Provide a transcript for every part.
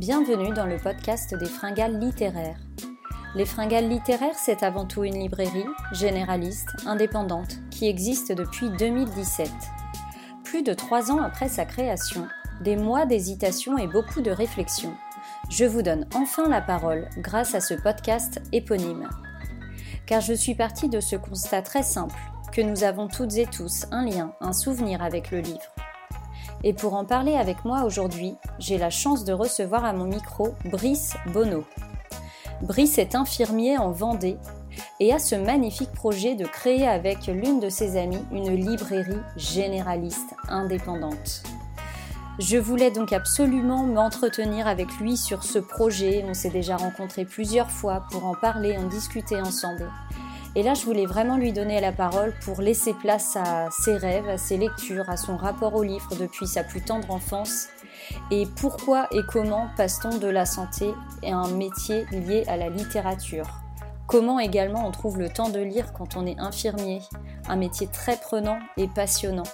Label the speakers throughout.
Speaker 1: Bienvenue dans le podcast des fringales littéraires. Les fringales littéraires, c'est avant tout une librairie généraliste, indépendante, qui existe depuis 2017. Plus de trois ans après sa création, des mois d'hésitation et beaucoup de réflexion, je vous donne enfin la parole grâce à ce podcast éponyme. Car je suis partie de ce constat très simple, que nous avons toutes et tous un lien, un souvenir avec le livre. Et pour en parler avec moi aujourd'hui, j'ai la chance de recevoir à mon micro Brice Bonneau. Brice est infirmier en Vendée et a ce magnifique projet de créer avec l'une de ses amies une librairie généraliste indépendante. Je voulais donc absolument m'entretenir avec lui sur ce projet. On s'est déjà rencontrés plusieurs fois pour en parler, en discuter ensemble. Et là, je voulais vraiment lui donner la parole pour laisser place à ses rêves, à ses lectures, à son rapport au livre depuis sa plus tendre enfance. Et pourquoi et comment passe-t-on de la santé à un métier lié à la littérature? Comment également on trouve le temps de lire quand on est infirmier? Un métier très prenant et passionnant.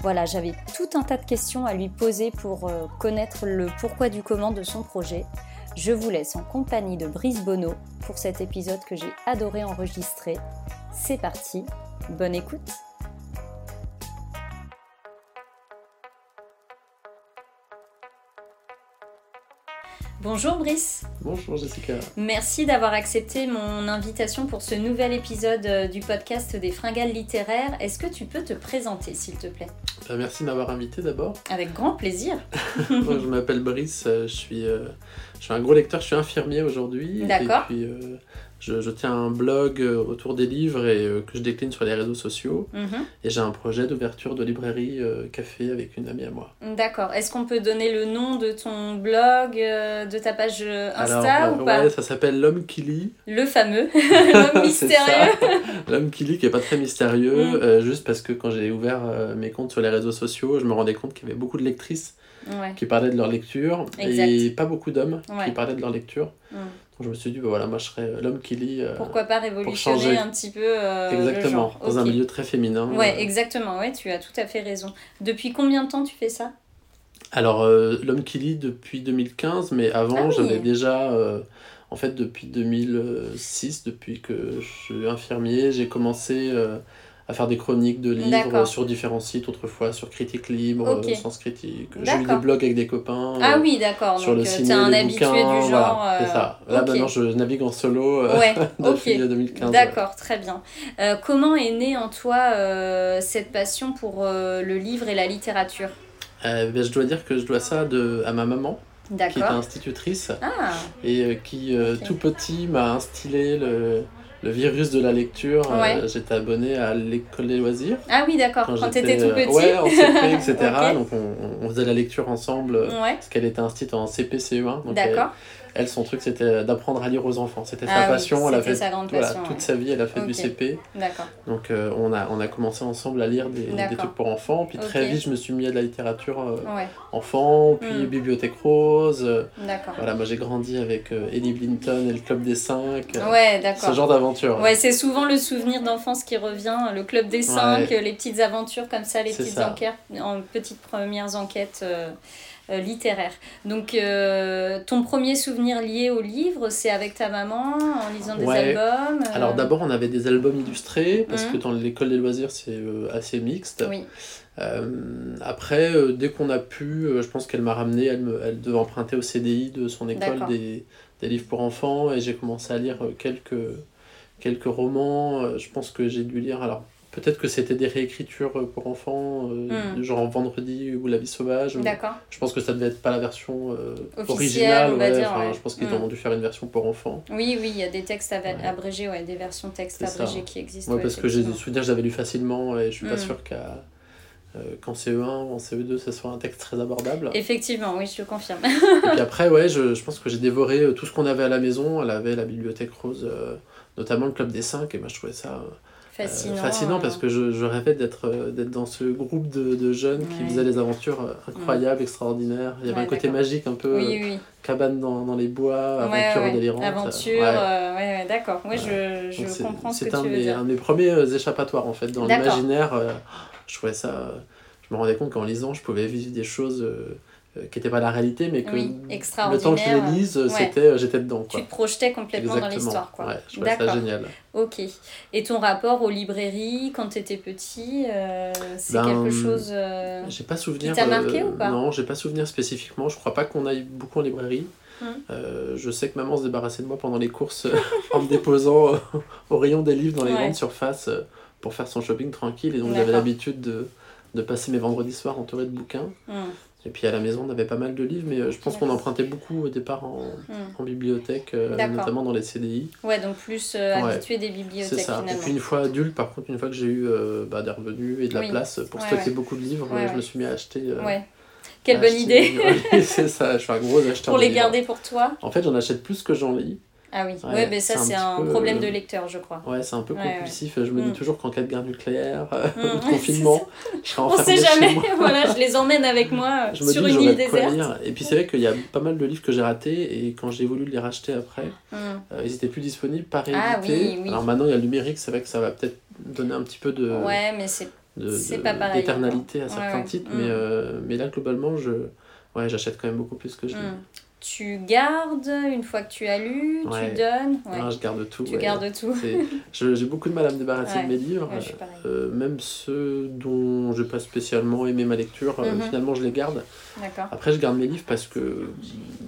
Speaker 1: Voilà, j'avais tout un tas de questions à lui poser pour euh, connaître le pourquoi du comment de son projet. Je vous laisse en compagnie de Brice Bonneau pour cet épisode que j'ai adoré enregistrer. C'est parti, bonne écoute Bonjour Brice.
Speaker 2: Bonjour Jessica.
Speaker 1: Merci d'avoir accepté mon invitation pour ce nouvel épisode euh, du podcast des fringales littéraires. Est-ce que tu peux te présenter s'il te plaît?
Speaker 2: Euh, Merci de m'avoir invité d'abord.
Speaker 1: Avec grand plaisir.
Speaker 2: Moi, je m'appelle Brice, euh, je suis, je suis un gros lecteur, je suis infirmier aujourd'hui.
Speaker 1: D'accord.
Speaker 2: Et puis je, tiens un blog euh, autour des livres et euh, que je décline sur les réseaux sociaux. Mhm. Et j'ai un projet d'ouverture de librairie euh, café avec une amie à moi.
Speaker 1: D'accord. Est-ce qu'on peut donner le nom de ton blog, de ta page Insta ou pas
Speaker 2: ouais, ça s'appelle L'homme qui lit.
Speaker 1: Le fameux, l'homme mystérieux.
Speaker 2: L'homme qui lit qui est pas très mystérieux, mm. juste parce que quand j'ai ouvert mes comptes sur les réseaux sociaux, je me rendais compte qu'il y avait beaucoup de lectrices qui parlaient de leur lecture et pas beaucoup d'hommes qui parlaient de leur lecture. Mm je me suis dit, bah voilà, moi je serais euh, l'homme qui lit.
Speaker 1: Euh, Pourquoi pas révolutionner un petit peu euh,
Speaker 2: Exactement, dans un milieu très féminin.
Speaker 1: Ouais, exactement, ouais, tu as tout à fait raison. Depuis combien de temps tu fais ça?
Speaker 2: Alors, l'homme qui lit depuis 2015, mais avant ah j'avais déjà, en fait depuis 2006, depuis que je suis infirmier, j'ai commencé à faire des chroniques de livres sur différents sites, autrefois sur Critique Libre, Sens Critique. J'ai eu des blogs avec des copains.
Speaker 1: Ah oui, d'accord. Sur le euh, ciné, un habitué du genre.
Speaker 2: c'est ça. Euh, Là maintenant, je navigue en solo euh, ouais. depuis 2015.
Speaker 1: D'accord, très bien. comment est née en toi cette passion pour le livre et la littérature?
Speaker 2: Ben, Je dois dire que je dois ça de, à ma maman qui est institutrice ah. et qui tout petit m'a instillé le, le virus de la lecture, euh, j'étais abonné à l'école des loisirs.
Speaker 1: Ah oui, d'accord, quand, tu étais tout petit.
Speaker 2: Ouais, en CP, etc. Donc on, on, faisait la lecture ensemble, ouais. parce qu'elle était instite en CP, CE1.
Speaker 1: D'accord
Speaker 2: elle, son truc, c'était d'apprendre à lire aux enfants. C'était sa ah passion. elle a fait toute sa vie, elle a fait du CP.
Speaker 1: D'accord.
Speaker 2: Donc, euh, on, a, on a commencé ensemble à lire des, des trucs pour enfants. Puis très vite, je me suis mis à de la littérature euh, enfant, puis hmm. Bibliothèque Rose.
Speaker 1: D'accord.
Speaker 2: Voilà, moi j'ai grandi avec euh, Eddie Blinton et le Club des 5.
Speaker 1: ouais, d'accord.
Speaker 2: Ce genre d'aventure.
Speaker 1: Ouais, c'est souvent le souvenir d'enfance qui revient. Le Club des 5, les petites aventures comme ça, les petites enquêtes, en petites premières enquêtes. Euh, littéraire. Donc, euh, ton premier souvenir lié au livre, c'est avec ta maman en lisant des albums
Speaker 2: euh Alors, d'abord, on avait des albums illustrés, parce que mmh. dans l'école des loisirs, c'est assez mixte.
Speaker 1: Oui.
Speaker 2: après, dès qu'on a pu, je pense qu'elle m'a ramené, elle, me, elle devait emprunter au CDI de son école des, des, livres pour enfants, et j'ai commencé à lire quelques, quelques romans. Je pense que j'ai dû lire, alors Peut-être que c'était des réécritures euh, pour enfants, euh, hmm. genre Vendredi ou La vie sauvage.
Speaker 1: D'accord.
Speaker 2: Je pense que ça devait être pas la version euh, originale.
Speaker 1: On va dire,
Speaker 2: Je pense qu'ils hmm. ont dû faire une version pour enfants.
Speaker 1: Oui, oui, il y a des textes abrégés, ouais, des versions textes abrégés qui existent.
Speaker 2: Oui, parce que j'ai des souvenirs, j'avais lu facilement et je suis pas hmm. sûr qu'à qu'en CE1 ou en CE2, ce soit un texte très abordable.
Speaker 1: Effectivement, oui, je le confirme.
Speaker 2: et puis après, ouais, je, je pense que j'ai dévoré tout ce qu'on avait à la maison. Elle avait la bibliothèque rose, notamment le Club des 5, et moi je trouvais ça
Speaker 1: Fascinant.
Speaker 2: fascinant parce que je, je rêvais d'être euh, d'être dans ce groupe de, de jeunes qui faisaient des aventures euh, incroyables, extraordinaires. Il y avait un côté magique un peu
Speaker 1: oui,
Speaker 2: cabane dans, dans, les bois, aventure délirante.
Speaker 1: Aventure, ouais, ouais, d'accord. Oui, je, je comprends ce que tu veux
Speaker 2: dire. C'est un de mes premiers échappatoires en fait dans l'imaginaire. je trouvais ça. Je me rendais compte qu'en lisant, je pouvais vivre des choses euh, qui n'était pas la réalité, mais que
Speaker 1: le
Speaker 2: temps que je les lise, c'était, euh, j'étais dedans.
Speaker 1: Quoi. Tu te projetais complètement dans l'histoire. Quoi.
Speaker 2: Ouais, je trouvais ça génial.
Speaker 1: Ok. Et ton rapport aux librairies quand tu étais petit, euh, c'est ben, quelque chose
Speaker 2: j'ai pas souvenir,
Speaker 1: qui t'a marqué ou pas?
Speaker 2: Non, j'ai pas souvenir spécifiquement. Je crois pas qu'on aille beaucoup en librairie. Hum. je sais que maman se débarrassait de moi pendant les courses en me déposant au rayon des livres dans les grandes surfaces pour faire son shopping tranquille. Et donc j'avais l'habitude de, de, passer mes vendredis soirs entouré de bouquins. Hum. Et puis à la maison, on avait pas mal de livres, mais euh, je pense qu'on empruntait beaucoup au départ en, hmm. en bibliothèque, euh, notamment dans les CDI.
Speaker 1: Ouais, donc plus euh, habitué des bibliothèques. C'est ça.
Speaker 2: Et puis une fois adulte, par contre, une fois que j'ai eu bah, des revenus et de la place pour stocker beaucoup de livres, je me suis mis à acheter.
Speaker 1: ouais. Quelle bonne idée!
Speaker 2: c'est ça, je suis un gros acheteur.
Speaker 1: Pour les garder pour toi?
Speaker 2: En fait, j'en achète plus que j'en lis.
Speaker 1: Ah oui, ouais, mais ça c'est un, problème de lecteur, je crois.
Speaker 2: Ouais, c'est un peu compulsif. Je me dis mm. toujours qu'en cas de guerre nucléaire ou de confinement, je serai
Speaker 1: On sait jamais, voilà, je les emmène avec moi je sur une île déserte.
Speaker 2: Et puis c'est vrai qu'il y a pas mal de livres que j'ai ratés et quand j'ai voulu les racheter après, mm. euh, ils étaient plus disponibles, pas réédités. Ah, oui, Alors maintenant il y a le numérique, c'est vrai que ça va peut-être donner un petit peu de.
Speaker 1: Ouais, mais c'est
Speaker 2: d'éternalité à certains titres, mais, mm. euh, mais là globalement, je ouais, j'achète quand même beaucoup plus que je lis
Speaker 1: tu gardes une fois que tu as lu, tu donnes
Speaker 2: ouais. je garde tout.
Speaker 1: Tu gardes tout.
Speaker 2: J'ai beaucoup de mal à me débarrasser de mes livres. Euh, même ceux dont je n'ai pas spécialement aimé ma lecture, euh, mhm. finalement je les garde. Après, je garde mes livres parce que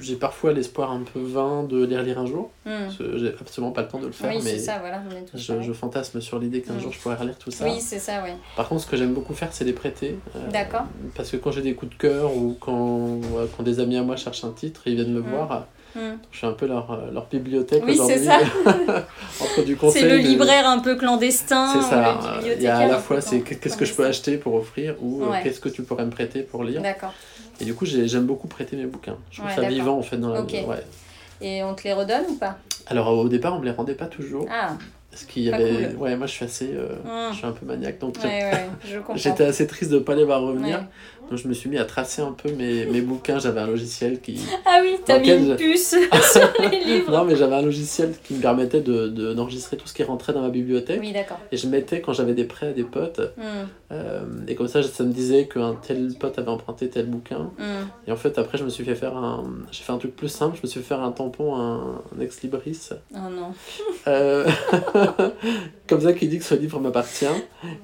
Speaker 2: j'ai parfois l'espoir un peu vain de les relire un jour. Hmm. J'ai absolument pas le temps de le faire, mais
Speaker 1: ça, voilà,
Speaker 2: je, fantasme sur l'idée qu'un hmm. jour je pourrais relire tout ça.
Speaker 1: Oui, c'est ça, oui.
Speaker 2: Par contre, ce que j'aime beaucoup faire, c'est les prêter.
Speaker 1: Euh, D'accord.
Speaker 2: Parce que quand j'ai des coups de cœur ou quand, quand des amis à moi cherchent un titre, ils viennent me hmm. voir. Je suis un peu leur, leur bibliothèque
Speaker 1: oui, c'est ça.
Speaker 2: entre du conseil.
Speaker 1: C'est le libraire un peu clandestin.
Speaker 2: C'est ça. Il y a à la fois c'est qu'est-ce que je peux acheter pour offrir ou euh, qu'est-ce que tu pourrais me prêter pour lire.
Speaker 1: D'accord.
Speaker 2: Et du coup, j'aime beaucoup prêter mes bouquins. Je trouve ça vivant en fait dans la vie. Ouais.
Speaker 1: Et on te les redonne ou pas?
Speaker 2: Alors au départ, on me les rendait pas toujours.
Speaker 1: Ah.
Speaker 2: Parce qu'il y avait. Ouais, moi je suis assez. Euh, mmh. Je suis un peu maniaque. Donc j'étais assez triste de ne pas les voir revenir. Donc je me suis mis à tracer un peu mes, mes bouquins. J'avais un logiciel qui.
Speaker 1: Ah oui, t'as mis une puce sur les livres.
Speaker 2: Non, mais j'avais un logiciel qui me permettait d'enregistrer de, d'enregistrer tout ce qui rentrait dans ma bibliothèque.
Speaker 1: Oui, d'accord.
Speaker 2: Et je mettais quand j'avais des prêts à des potes. Hmm. Euh, et comme ça, ça me disait qu'un tel pote avait emprunté tel bouquin. Hmm. Et en fait, après, je me suis fait faire un. J'ai fait un truc plus simple. Je me suis fait faire un tampon, un, ex libris.
Speaker 1: Oh non.
Speaker 2: Euh, comme ça, qui dit que ce livre m'appartient.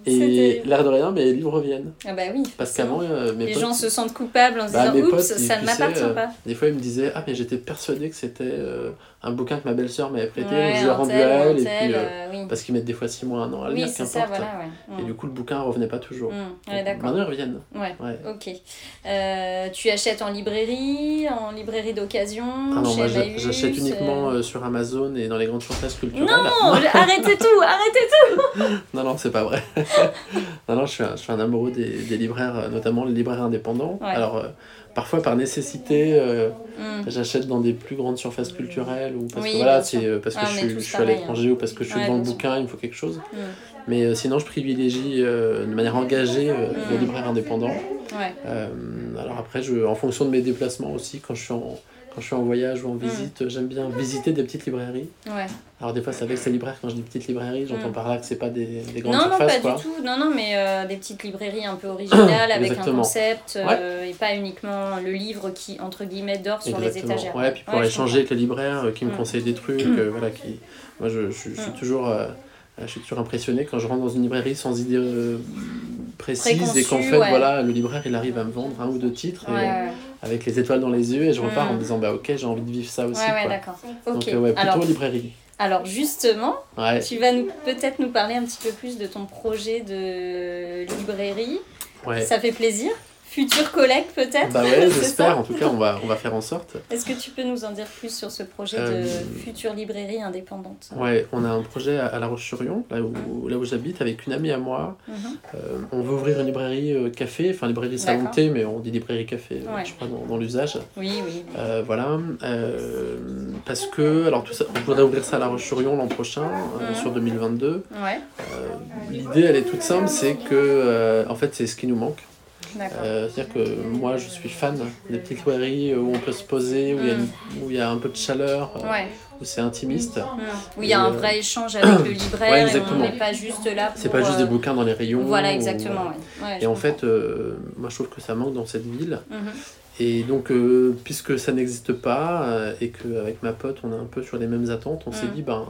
Speaker 2: Et l'air de rien, mais les livres reviennent.
Speaker 1: Ah bah oui.
Speaker 2: Parce qu'avant, euh,
Speaker 1: les gens se sentent coupables en se bah, disant oups ça ne m'appartient euh, pas
Speaker 2: des fois ils me disaient ah mais j'étais persuadé que c'était euh, un bouquin que ma belle-sœur m'avait prêté je l'ai rendu à elle et puis euh, parce qu'ils mettent des fois 6 mois un an à lire qu'importe. voilà, et du coup le bouquin revenait pas toujours.
Speaker 1: Mmh. ouais,
Speaker 2: maintenant ils reviennent.
Speaker 1: Ouais, ok. Tu achètes en librairie en librairie d'occasion
Speaker 2: ah non moi j'achète uniquement sur Amazon et dans les grandes surfaces culturelles.
Speaker 1: Non arrêtez tout arrêtez tout.
Speaker 2: Non non c'est pas vrai. Non non je suis un, amoureux des, des libraires notamment les libraires indépendants alors parfois par nécessité, euh, mm. j'achète dans des plus grandes surfaces culturelles ou parce que voilà, c'est euh, parce que je, suis, je suis à l'étranger hein. ou parce que je suis devant le bouquin, il me faut quelque chose. Mm. Mais euh, sinon, je privilégie de manière engagée les mm. libraires indépendants. alors après, je, en fonction de mes déplacements aussi, quand je suis en quand je suis en voyage ou en visite, j'aime bien visiter des petites librairies. Alors des fois c'est avec ces libraires, quand je dis petites librairies, j'entends mm. par là que c'est pas des, des grandes non,
Speaker 1: surfaces. Non, pas du tout, non, non, mais euh, des petites librairies un peu originales avec un concept euh, et pas uniquement le livre qui, entre guillemets, dort sur les étagères.
Speaker 2: Ouais, puis pour échanger avec les libraires euh, qui me mm. conseillent des trucs, voilà, qui... Moi je, je, suis mm. toujours... je suis toujours impressionné quand je rentre dans une librairie sans idée précise et qu'en fait voilà le libraire il arrive à me vendre un ou deux titres avec les étoiles dans les yeux et je repars en me disant bah ok j'ai envie de vivre ça aussi
Speaker 1: ouais, d'accord.
Speaker 2: Donc ouais plutôt librairie
Speaker 1: alors justement, tu vas peut-être nous parler un petit peu plus de ton projet de librairie. Ça fait plaisir futur collègue peut-être
Speaker 2: Bah ouais, j'espère. En tout cas, on va, on va faire en sorte.
Speaker 1: Est-ce que tu peux nous en dire plus sur ce projet de euh, future librairie indépendante?
Speaker 2: Ouais, on a un projet à, La Roche-sur-Yon, là où, là où j'habite, avec une amie à moi. Mhm. Euh, on veut ouvrir une librairie euh, café, enfin librairie salon thé, mais on dit librairie café, je crois, dans, l'usage.
Speaker 1: Oui, oui.
Speaker 2: voilà. parce que, alors tout ça, on voudrait ouvrir ça à La Roche-sur-Yon l'an prochain, mhm. sur 2022.
Speaker 1: Ouais.
Speaker 2: L'idée, elle est toute simple, c'est que, en fait, c'est ce qui nous manque. Euh, C'est-à-dire que moi, je suis fan des petites librairies où on peut se poser, où il y, mm. y, a un peu de chaleur, euh, où c'est intimiste.
Speaker 1: Mm. Où il y a un euh, vrai échange avec le libraire et on n'est pas juste là
Speaker 2: pour... C'est pas juste des bouquins dans les rayons.
Speaker 1: Voilà, exactement.
Speaker 2: et en fait, moi, je trouve que ça manque dans cette ville. Mm-hmm. Et donc, puisque ça n'existe pas, et qu'avec ma pote, on est un peu sur les mêmes attentes, on s'est mm. dit, ben,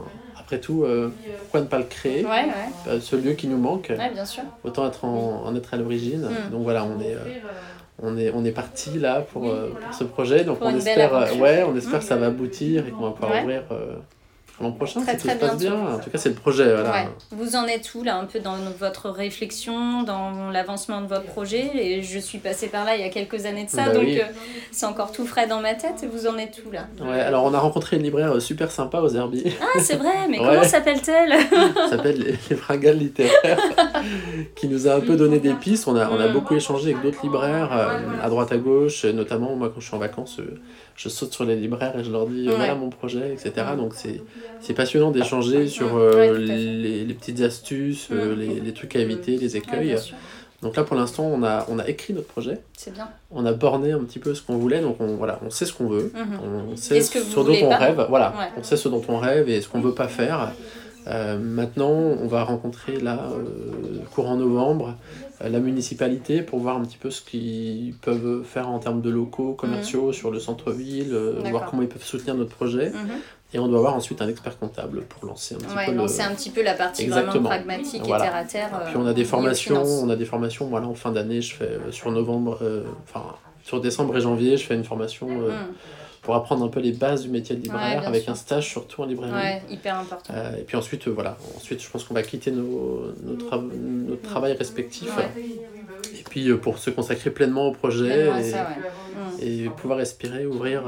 Speaker 2: après tout, pourquoi ne pas le créer Ce lieu qui nous manque,
Speaker 1: bien sûr.
Speaker 2: autant être en, être à l'origine. Mm. Donc voilà, on est on est, on est parti là pour, pour ce projet. Donc on espère, ouais, on espère que ça va aboutir et qu'on va pouvoir ouvrir l'an prochain, très, si très tout se passe bien. En tout cas, c'est le projet. Voilà.
Speaker 1: Vous en êtes où, là, un peu dans votre réflexion, dans l'avancement de votre projet? Et je suis passée par là il y a quelques années de ça, bah donc euh, c'est encore tout frais dans ma tête. Vous en êtes où, là?
Speaker 2: Ouais, alors on a rencontré une libraire euh, super sympa aux Herbiers.
Speaker 1: Ah, c'est vrai, mais comment s'appelle-t-elle?
Speaker 2: Elle s'appelle les, les Fringales littéraires, qui nous a un peu donné des pistes. On a, on a mm. beaucoup échangé avec d'autres libraires, euh, à droite, à gauche, notamment moi quand je suis en vacances je saute sur les libraires et je leur dis voilà mon projet, etc. Donc c'est passionnant d'échanger sur euh, les, les, petites astuces, euh, les, les, trucs à éviter, les écueils. donc là pour l'instant on a, on a écrit notre projet.
Speaker 1: C'est bien.
Speaker 2: On a borné un petit peu ce qu'on voulait, donc on, voilà, on sait ce qu'on veut, mhm. on sait ce, dont on rêve, voilà, on sait ce dont on rêve et ce qu'on veut pas faire. Euh, maintenant, on va rencontrer là, courant novembre, euh, la municipalité pour voir un petit peu ce qu'ils peuvent faire en termes de locaux commerciaux mhm. sur le centre-ville, euh, voir comment ils peuvent soutenir notre projet. Mhm. Et on doit avoir ensuite un expert comptable pour lancer un petit
Speaker 1: peu lancer un petit peu la partie vraiment pragmatique et terre à terre.
Speaker 2: Puis on a des formations, on a des formations. Voilà, en fin d'année, je fais sur novembre, enfin sur décembre et janvier, je fais une formation. Mhm pour apprendre un peu les bases du métier de libraire avec un stage surtout en librairie.
Speaker 1: Ouais, hyper important.
Speaker 2: Euh, et puis ensuite, euh, voilà, ensuite je pense qu'on va quitter nos, notre mm. travail respectif. Et puis euh, pour se consacrer pleinement au projet et, et, pouvoir respirer, ouvrir.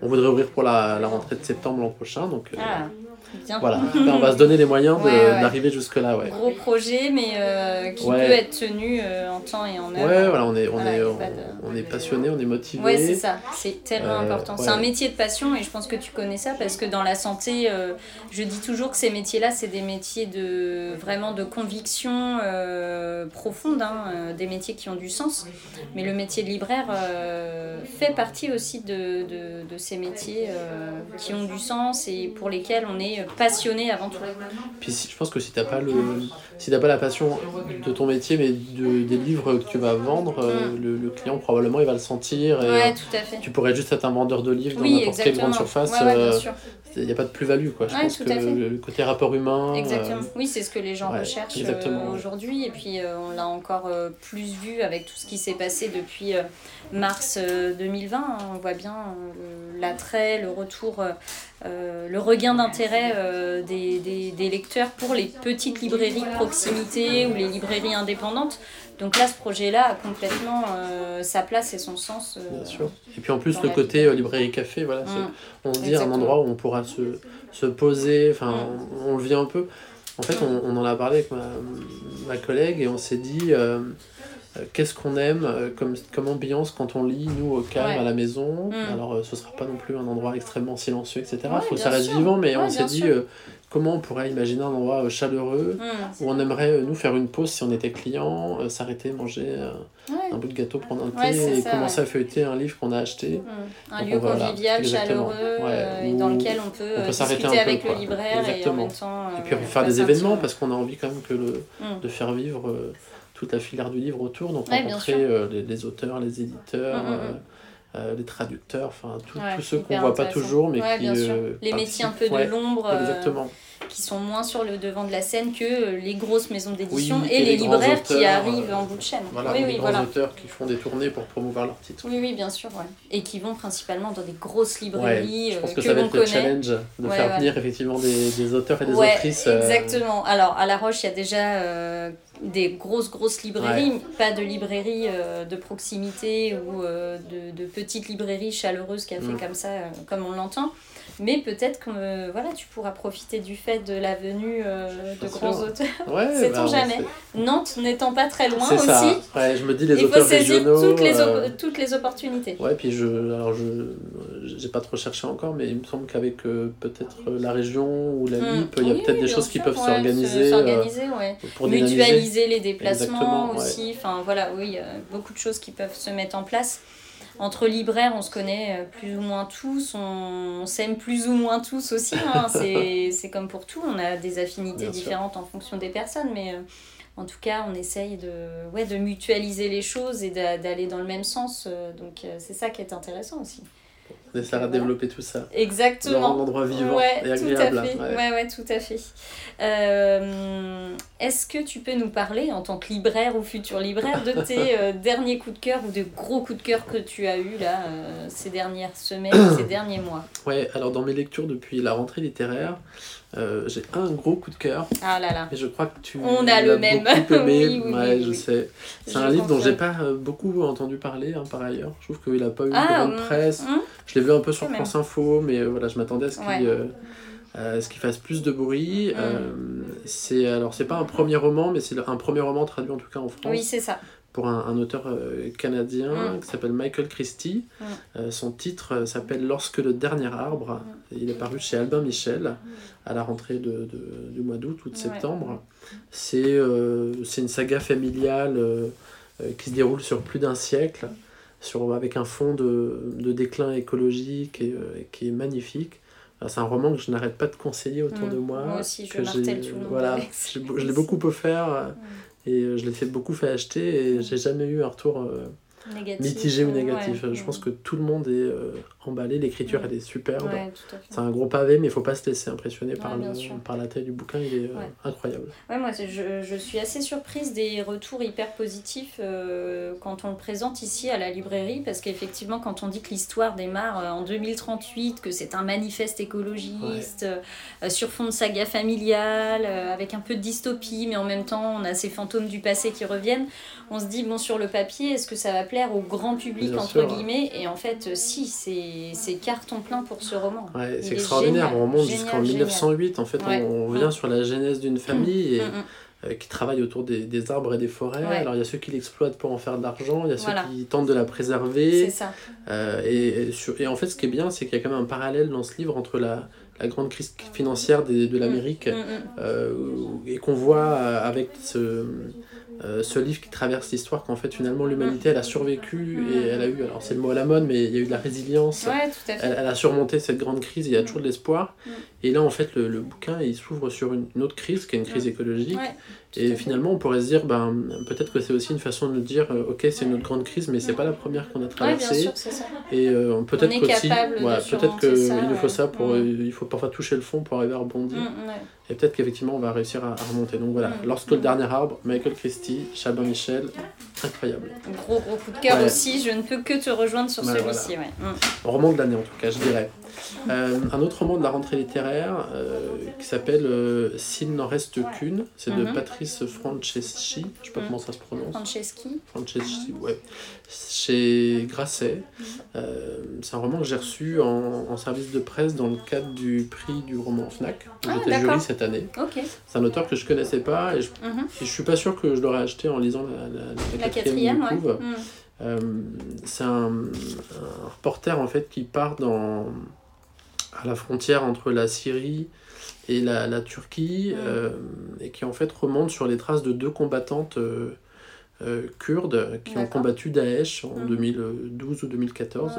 Speaker 2: on voudrait ouvrir pour la, la rentrée de septembre l'an prochain. Donc, ah. Voilà, on va se donner les moyens d'arriver jusque-là. Ouais.
Speaker 1: Gros projet, mais euh, qui peut être tenu euh, en temps et en heure.
Speaker 2: Ouais, voilà, on est, on est, on, est passionné, on est motivé.
Speaker 1: Ouais, c'est ça, c'est tellement euh, important. C'est un métier de passion et je pense que tu connais ça parce que dans la santé, je dis toujours que ces métiers-là, c'est des métiers de vraiment de conviction profonde, hein, des métiers qui ont du sens. Mais le métier de libraire fait partie aussi de, de, de ces métiers qui ont du sens et pour lesquels on est passionné avant tout.
Speaker 2: Puis je pense que si t'as pas le, si t'as pas la passion de ton métier, mais de, des livres que tu vas vendre, euh, mm. le, client probablement il va le sentir. Et,
Speaker 1: ouais, tout à fait.
Speaker 2: Tu pourrais juste être un vendeur de livres dans n'importe quelle grande surface. Euh, il n'y a pas de plus-value quoi. Je pense que le côté rapport humain.
Speaker 1: Euh, Exactement. oui, c'est ce que les gens recherchent aujourd'hui. Et puis on l'a encore plus vu avec tout ce qui s'est passé depuis mars 2020. On voit bien l'attrait, le retour euh, le regain d'intérêt euh, des, des, des, lecteurs pour les petites librairies de proximité ou les librairies indépendantes. Donc là, ce projet-là a complètement euh, sa place et son sens.
Speaker 2: Bien sûr. Et puis en plus, le côté librairie café, voilà, mm. on dit un endroit où on pourra se, se poser, enfin, mm. on, le vit un peu. En fait, on, on en a parlé avec ma, ma collègue et on s'est dit qu'est-ce qu'on aime euh, comme, comme ambiance quand on lit, nous, au calme, à la maison. Mm. Alors, euh, ce sera pas non plus un endroit extrêmement silencieux, etc. Il faut que ça reste vivant, mais on s'est dit comment on pourrait imaginer un endroit chaleureux mm. où on aimerait, nous, faire une pause si on était client, s'arrêter, manger un bout de gâteau, prendre un thé et commencer à feuilleter un livre qu'on a acheté.
Speaker 1: Mm. Un lieu convivial, chaleureux, et dans lequel on peut, discuter avec le libraire et en même temps.
Speaker 2: et puis faire des événements parce qu'on a envie quand même que le, de faire vivre toute la filière du livre autour, donc rencontrer euh, les, auteurs, les éditeurs, mm, mm, mm. Euh, euh, les traducteurs, enfin tous ceux qu'on voit pas toujours, mais qui
Speaker 1: les métiers un peu de l'ombre. exactement qui sont moins sur le devant de la scène que les grosses maisons d'édition et, les, libraires qui arrivent en bout de chaîne.
Speaker 2: Voilà, oui, les grands auteurs qui font des tournées pour promouvoir leurs titres.
Speaker 1: Oui, oui, bien sûr. Et qui vont principalement dans des grosses librairies.
Speaker 2: je pense que, ça va être le challenge de faire venir effectivement des, des, auteurs et des autrices.
Speaker 1: Exactement. Alors, à La Roche, il y a déjà des grosses grosses librairies, pas de librairies euh, de proximité ou euh, de, de, petites librairies chaleureuses café mm. comme ça, euh, comme on l'entend. Mais peut-être que voilà, tu pourras profiter du fait de la venue de grands auteurs. Ouais, Sait-on bah, jamais. Nantes n'étant pas très loin aussi. Ça.
Speaker 2: Ouais, je me dis les il faut saisir
Speaker 1: toutes les, toutes les opportunités.
Speaker 2: Ouais, puis je, alors je, j'ai pas trop cherché encore, mais il me semble qu'avec peut-être la région ou la MIP, mm. il y a peut-être des choses qui peuvent s'organiser.
Speaker 1: S'organiser, ouais. Pour Mutualiser les déplacements aussi. Enfin voilà, oui, beaucoup de choses qui peuvent se mettre en place. Entre libraires, on se connaît plus ou moins tous, on, s'aime plus ou moins tous aussi. Hein. c'est comme pour tout, on a des affinités différentes en fonction des personnes, mais en tout cas, on essaye de, ouais, de mutualiser les choses et d'aller dans le même sens. donc, c'est ça qui est intéressant aussi.
Speaker 2: On essaiera de développer tout ça.
Speaker 1: Exactement.
Speaker 2: Dans un endroit vivant et agréable.
Speaker 1: Tout à fait. Ouais. ouais, tout à fait. Euh, est-ce que tu peux nous parler, en tant que libraire ou futur libraire, de tes euh, derniers coups de cœur ou de gros coups de cœur que tu as eu là euh, ces dernières semaines, ces derniers mois?
Speaker 2: Ouais, alors dans mes lectures depuis la rentrée littéraire, j'ai un gros coup de cœur.
Speaker 1: Ah là là.
Speaker 2: Et je crois que tu.
Speaker 1: On a le même.
Speaker 2: oui, oui, ouais, je sais. C'est un livre dont j'ai pas beaucoup entendu parler hein, par ailleurs. Je trouve qu'il a pas eu ah, de grande hum, presse. Hum. Je l'ai vu un peu sur France Info, mais voilà, je m'attendais à ce qu'il euh, fasse plus de bruit. Mm. Euh, c'est alors c'est pas un premier roman, mais c'est un premier roman traduit en tout cas en France.
Speaker 1: Oui, c'est ça.
Speaker 2: Pour un, un auteur euh, canadien mm. qui s'appelle Michael Christie. Mm. son titre s'appelle Lorsque le dernier arbre. Il est paru chez Albin Michel à la rentrée de, de du mois d'août ou de septembre. C'est c'est une saga familiale qui se déroule sur plus d'un siècle. Sur, avec un fond de, de déclin écologique et, qui est magnifique. C'est un roman que je n'arrête pas de conseiller autour
Speaker 1: mm.
Speaker 2: de moi.
Speaker 1: Moi aussi, je
Speaker 2: martèle
Speaker 1: tout le monde.
Speaker 2: Voilà, je, l'ai beaucoup offert mm. et je l'ai fait beaucoup fait acheter et j'ai jamais eu un retour euh, mitigé ou négatif. je pense que tout le monde est euh, emballé, l'écriture elle est superbe. c'est un gros pavé, mais il faut pas se laisser impressionner par, le, par la taille du bouquin, il est euh, incroyable.
Speaker 1: Ouais, moi je, je, suis assez surprise des retours hyper positifs euh, quand on le présente ici à la librairie, parce qu'effectivement, quand on dit que l'histoire démarre en 2038, que c'est un manifeste écologiste sur fond de saga familiale, avec un peu de dystopie, mais en même temps on a ces fantômes du passé qui reviennent, on se dit, bon, sur le papier, est-ce que ça va plaire au grand public, entre guillemets? Et en fait, si, c'est carton plein pour ce roman.
Speaker 2: Ouais, c'est extraordinaire, on remonte jusqu'en 1908, en fait, on, revient sur la genèse d'une famille et... Mm, mm, mm. Euh, qui travaille autour des, des, arbres et des forêts. Alors il y a ceux qui l'exploitent pour en faire de l'argent, il y a ceux qui tentent de la préserver.
Speaker 1: C'est ça.
Speaker 2: Euh, et, et, en fait, ce qui est bien, c'est qu'il y a quand même un parallèle dans ce livre entre la, la grande crise financière de, de l'Amérique euh, et qu'on voit avec ce euh, ce livre qui traverse l'histoire qu'en fait finalement l'humanité elle a survécu et elle a eu, alors c'est le mot à la mode, mais il y a eu de la résilience, Elle, a surmonté cette grande crise, il y a toujours de l'espoir. Et là en fait le, le bouquin il s'ouvre sur une, autre crise qui est une crise écologique. Et finalement, on pourrait se dire, ben, peut-être que c'est aussi une façon de dire, euh, ok, c'est une autre grande crise, mais c'est pas la première qu'on a traversée.
Speaker 1: Ouais, ça.
Speaker 2: Et euh, peut-être aussi, peut-être qu'il nous faut ça pour, il faut parfois toucher le fond pour arriver à rebondir. Mm, et peut-être qu'effectivement, on va réussir à, remonter. Donc voilà, lorsque le dernier arbre, Michael Christie, Chabin Michel, incroyable.
Speaker 1: Gros gros coup de cœur aussi, je ne peux que te rejoindre sur celui-ci. Ouais. Mm.
Speaker 2: Roman de l'année en tout cas, je dirais. Euh, un autre roman de la rentrée littéraire euh, qui s'appelle euh, S'il n'en reste qu'une, c'est de mhm. Patrice Franceschi, je sais pas mhm. comment ça se prononce.
Speaker 1: Franceschi.
Speaker 2: Franceschi, ouais. Chez Grasset. Mhm. c'est un roman que j'ai reçu en, en, service de presse dans le cadre du prix du roman FNAC.
Speaker 1: Ah,
Speaker 2: J'étais jury cette année.
Speaker 1: Okay.
Speaker 2: C'est un auteur que je connaissais pas et je, et je suis pas sûr que je l'aurais acheté en lisant la, la, la, quatrième, c'est un, un, reporter en fait qui part dans à la frontière entre la Syrie et la, la Turquie, euh, et qui en fait remonte sur les traces de deux combattantes euh, euh, kurdes qui ont combattu Daesh en 2012 ou 2014.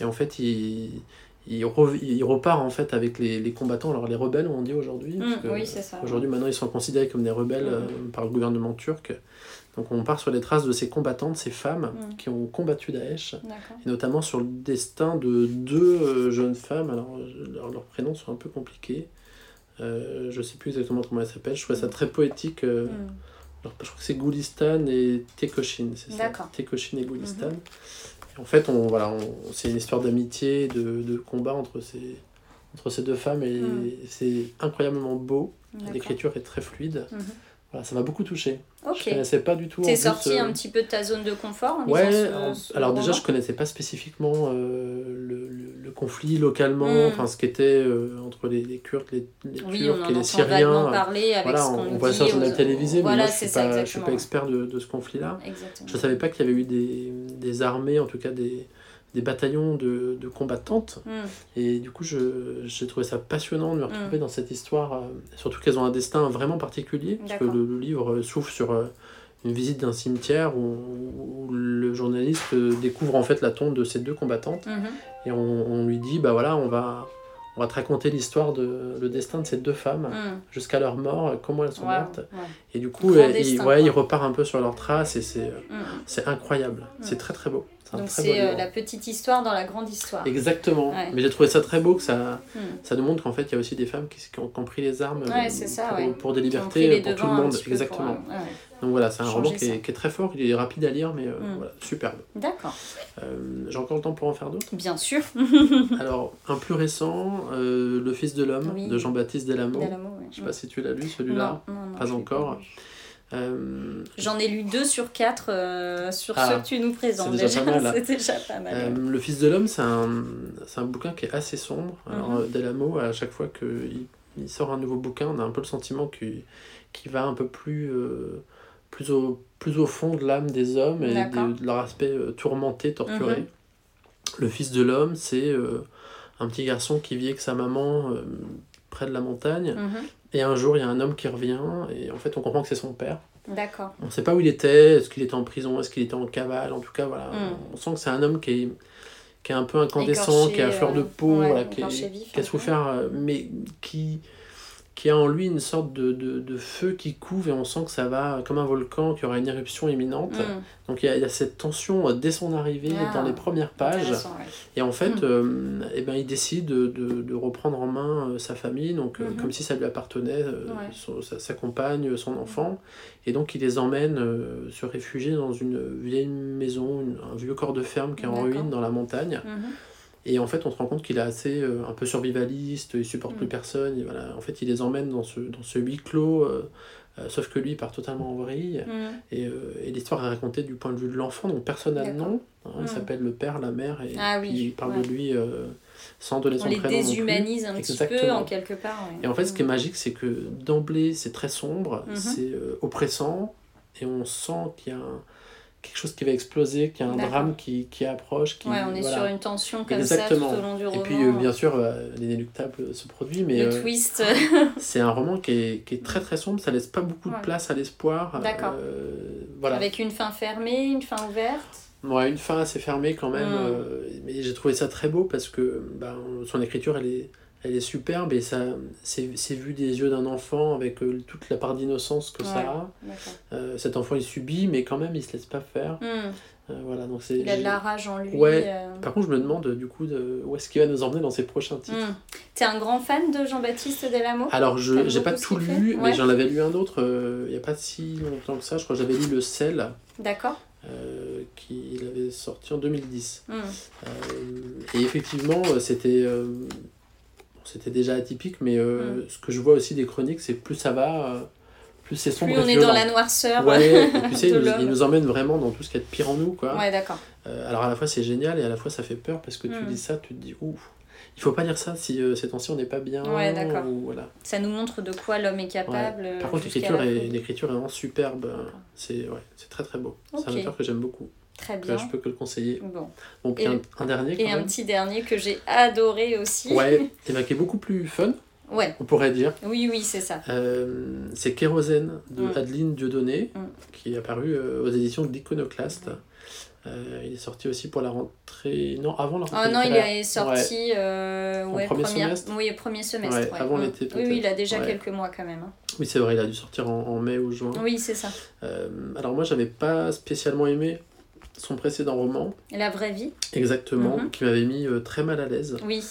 Speaker 2: Et en fait, il, il, il, repart en fait avec les, les, combattants, alors les rebelles on dit aujourd'hui.
Speaker 1: Mmh, oui,
Speaker 2: Aujourd'hui maintenant ils sont considérés comme des rebelles mmh. par le gouvernement turc. Donc on part sur les traces de ces combattantes, ces femmes mm. qui ont combattu Daesh, et notamment sur le destin de deux euh, jeunes femmes. Alors leurs prénoms sont un peu compliqués. Euh, je sais plus exactement comment elles s'appellent. Je trouvais ça très poétique. Euh, mm. alors, je crois que c'est Goulistan et Tekoshin, c'est ça Tekoshin et Goulistan. Mm-hmm. en fait, on, voilà, c'est une histoire d'amitié, de, de, combat entre ces, entre ces deux femmes, et mm. c'est incroyablement beau. L'écriture est très fluide. Voilà, ça m'a beaucoup touché.
Speaker 1: Ok.
Speaker 2: Je connaissais pas du tout.
Speaker 1: T'es sorti euh, un petit peu de ta zone de confort en
Speaker 2: Ouais, alors déjà, je connaissais pas spécifiquement euh, le, le, conflit localement, hmm. enfin ce qu'était euh, entre les, les Kurdes, les, les Turcs et les Syriens.
Speaker 1: Parler avec
Speaker 2: voilà,
Speaker 1: ce
Speaker 2: on, on voit ça sur la télévisée, mais moi je suis, pas, je suis pas expert de, de ce conflit-là. Je savais pas qu'il y avait eu des, des armées, en tout cas des des bataillons de, de combattantes. Mm. Et du coup, j'ai trouvé ça passionnant de me retrouver mm. dans cette histoire, euh, surtout qu'elles ont un destin vraiment particulier, parce que le, livre s'ouvre sur euh, une visite d'un cimetière où, le journaliste découvre en fait la tombe de ces deux combattantes mhm. et on, on, lui dit bah voilà on va on va te raconter l'histoire de le destin de ces deux femmes mm. jusqu'à leur mort, comment elles sont mortes. Et du coup, il, ouais, il repart un peu sur leurs traces et c'est mm. c'est incroyable. Mm. C'est très très beau.
Speaker 1: Donc c'est euh, la petite histoire dans la grande histoire.
Speaker 2: Exactement. Mais j'ai trouvé ça très beau que ça, ça nous montre qu'en fait il y a aussi des femmes qui, qui, ont, pris les armes pour, pour, des libertés pour tout le monde. Exactement. Donc voilà, c'est un roman qui est, qui est, très fort, il est rapide à lire, mais euh, mm. voilà, superbe.
Speaker 1: D'accord.
Speaker 2: Euh, J'ai encore le temps pour en faire d'autres?
Speaker 1: Bien sûr.
Speaker 2: Alors, un plus récent, euh, Le Fils de l'Homme, de Jean-Baptiste Delamo. Ouais. Je sais pas si tu l'as lu, celui-là. Non, non, pas encore.
Speaker 1: J'en ai lu deux sur quatre sur ah, ceux que tu nous présentes. C'est déjà, pas mal. déjà pas mal.
Speaker 2: le Fils de l'homme, c'est un, un bouquin qui est assez sombre. Alors, mm-hmm. Delamo, à chaque fois qu'il il sort un nouveau bouquin, on a un peu le sentiment qu'il qui va un peu plus plus au, plus au fond de l'âme des hommes et de, leur aspect euh, tourmenté, torturé. Mhm. Le fils de l'homme, c'est euh, un petit garçon qui vit avec sa maman euh, près de la montagne. Mhm. Et un jour, il y a un homme qui revient et en fait, on comprend que c'est son père.
Speaker 1: D'accord.
Speaker 2: On ne sait pas où il était, est-ce qu'il était en prison, est-ce qu'il était en cavale, en tout cas, voilà. Mhm. On sent que c'est un homme qui est, qui est un peu incandescent, qui a fleur de peau, qui, qui, a souffert, mais qui qui a en lui une sorte de, de, de, feu qui couve et on sent que ça va comme un volcan, qu'il y aura une éruption imminente. Mm. Donc il y, a, il y, a, cette tension euh, dès son arrivée ah, dans les premières pages. Et en fait, mm. euh, eh ben, il décide de, de, reprendre en main euh, sa famille, donc mm-hmm. comme si ça lui appartenait, sa, compagne, son enfant. Et donc il les emmène se réfugier dans une vieille maison, un vieux corps de ferme qui est en ruine dans la montagne. Mm-hmm. Et en fait, on se rend compte qu'il est assez euh, un peu survivaliste, il supporte plus mm. personne. Et voilà. En fait, il les emmène dans ce, dans ce huis clos, euh, euh, sauf que lui, il part totalement en vrille. Mm. Et, et l'histoire est racontée du point de vue de l'enfant, donc personne n'a de nom. Hein. il mm. s'appelle le père, la mère, et
Speaker 1: ah
Speaker 2: puis il parle de lui sans donner son prénom.
Speaker 1: On les déshumanise un petit peu, en quelque part.
Speaker 2: Et en fait, ce qui est magique, c'est que d'emblée, c'est très sombre, mm-hmm. c'est oppressant, et on sent qu'il y a un quelque chose qui va exploser, qu'il y a un drame qui, qui approche. Qui,
Speaker 1: ouais, on est sur une tension comme ça tout au long du roman.
Speaker 2: Et puis, euh, bien sûr, euh, l'inéluctable se produit, mais...
Speaker 1: Le euh, twist.
Speaker 2: c'est un roman qui est, qui est, très très sombre, ça laisse pas beaucoup de place à l'espoir.
Speaker 1: D'accord. voilà. Avec une fin fermée, une fin ouverte
Speaker 2: Ouais, une fin assez fermée quand même. Hmm. mais j'ai trouvé ça très beau parce que ben, son écriture, elle est elle est superbe et ça c'est vu des yeux d'un enfant avec euh, toute la part d'innocence que ça a. Euh, cet enfant il subit mais quand même il se laisse pas faire. Hmm. Euh, voilà, donc
Speaker 1: il a de la rage en lui.
Speaker 2: Ouais. Par contre je me demande du coup de, où est-ce qu'il va nous emmener dans ses prochains titres? Hmm.
Speaker 1: Tu es un grand fan de Jean-Baptiste Delamo
Speaker 2: Alors je j'ai pas tout lu mais j'en avais lu un autre il n'y a pas si longtemps que ça. Je crois que j'avais lu Le sel.
Speaker 1: D'accord.
Speaker 2: il avait sorti en 2010. Hmm. et effectivement c'était c'était déjà atypique, mais euh, mm. ce que je vois aussi des chroniques, c'est plus ça va, euh, plus c'est sombre.
Speaker 1: Plus on est dans la noirceur.
Speaker 2: Ouais, et tu sais, il, nous, emmène vraiment dans tout ce qu'il y a de pire en nous, quoi.
Speaker 1: Ouais, d'accord.
Speaker 2: Euh, alors à la fois c'est génial et à la fois ça fait peur parce que tu mm. dis ça, tu te dis ouf. Il faut pas dire ça si ces temps-ci on n'est pas bien.
Speaker 1: Ouais, d'accord. Voilà. Ça nous montre de quoi l'homme est capable.
Speaker 2: Par contre, l'écriture est, l'écriture est vraiment superbe. C'est ouais, très très beau. C'est un auteur que j'aime beaucoup.
Speaker 1: Très bien.
Speaker 2: je peux que le conseiller. Bon. bon et, un, dernier.
Speaker 1: et un petit dernier que j'ai adoré aussi.
Speaker 2: Ouais, et ben, qui est beaucoup plus fun.
Speaker 1: Ouais.
Speaker 2: On pourrait dire.
Speaker 1: Oui, oui, c'est ça.
Speaker 2: Euh, c'est Kérosène de mm. Adeline Dieudonné, mm. qui est apparu euh, aux éditions de l'Iconoclaste. Euh, il est sorti aussi pour la rentrée. Non, avant la rentrée.
Speaker 1: Oh non, il est sorti. Ouais. premier semestre Oui, premier semestre.
Speaker 2: avant mm. l'été,
Speaker 1: Oui, il a déjà quelques mois quand même. Hein.
Speaker 2: Oui, c'est vrai, il a dû sortir en, en mai ou juin.
Speaker 1: Oui, c'est ça.
Speaker 2: alors, moi, j'avais pas spécialement aimé son précédent roman.
Speaker 1: La vraie vie.
Speaker 2: Exactement, mhm. qui m'avait mis euh, très mal à l'aise.
Speaker 1: Oui.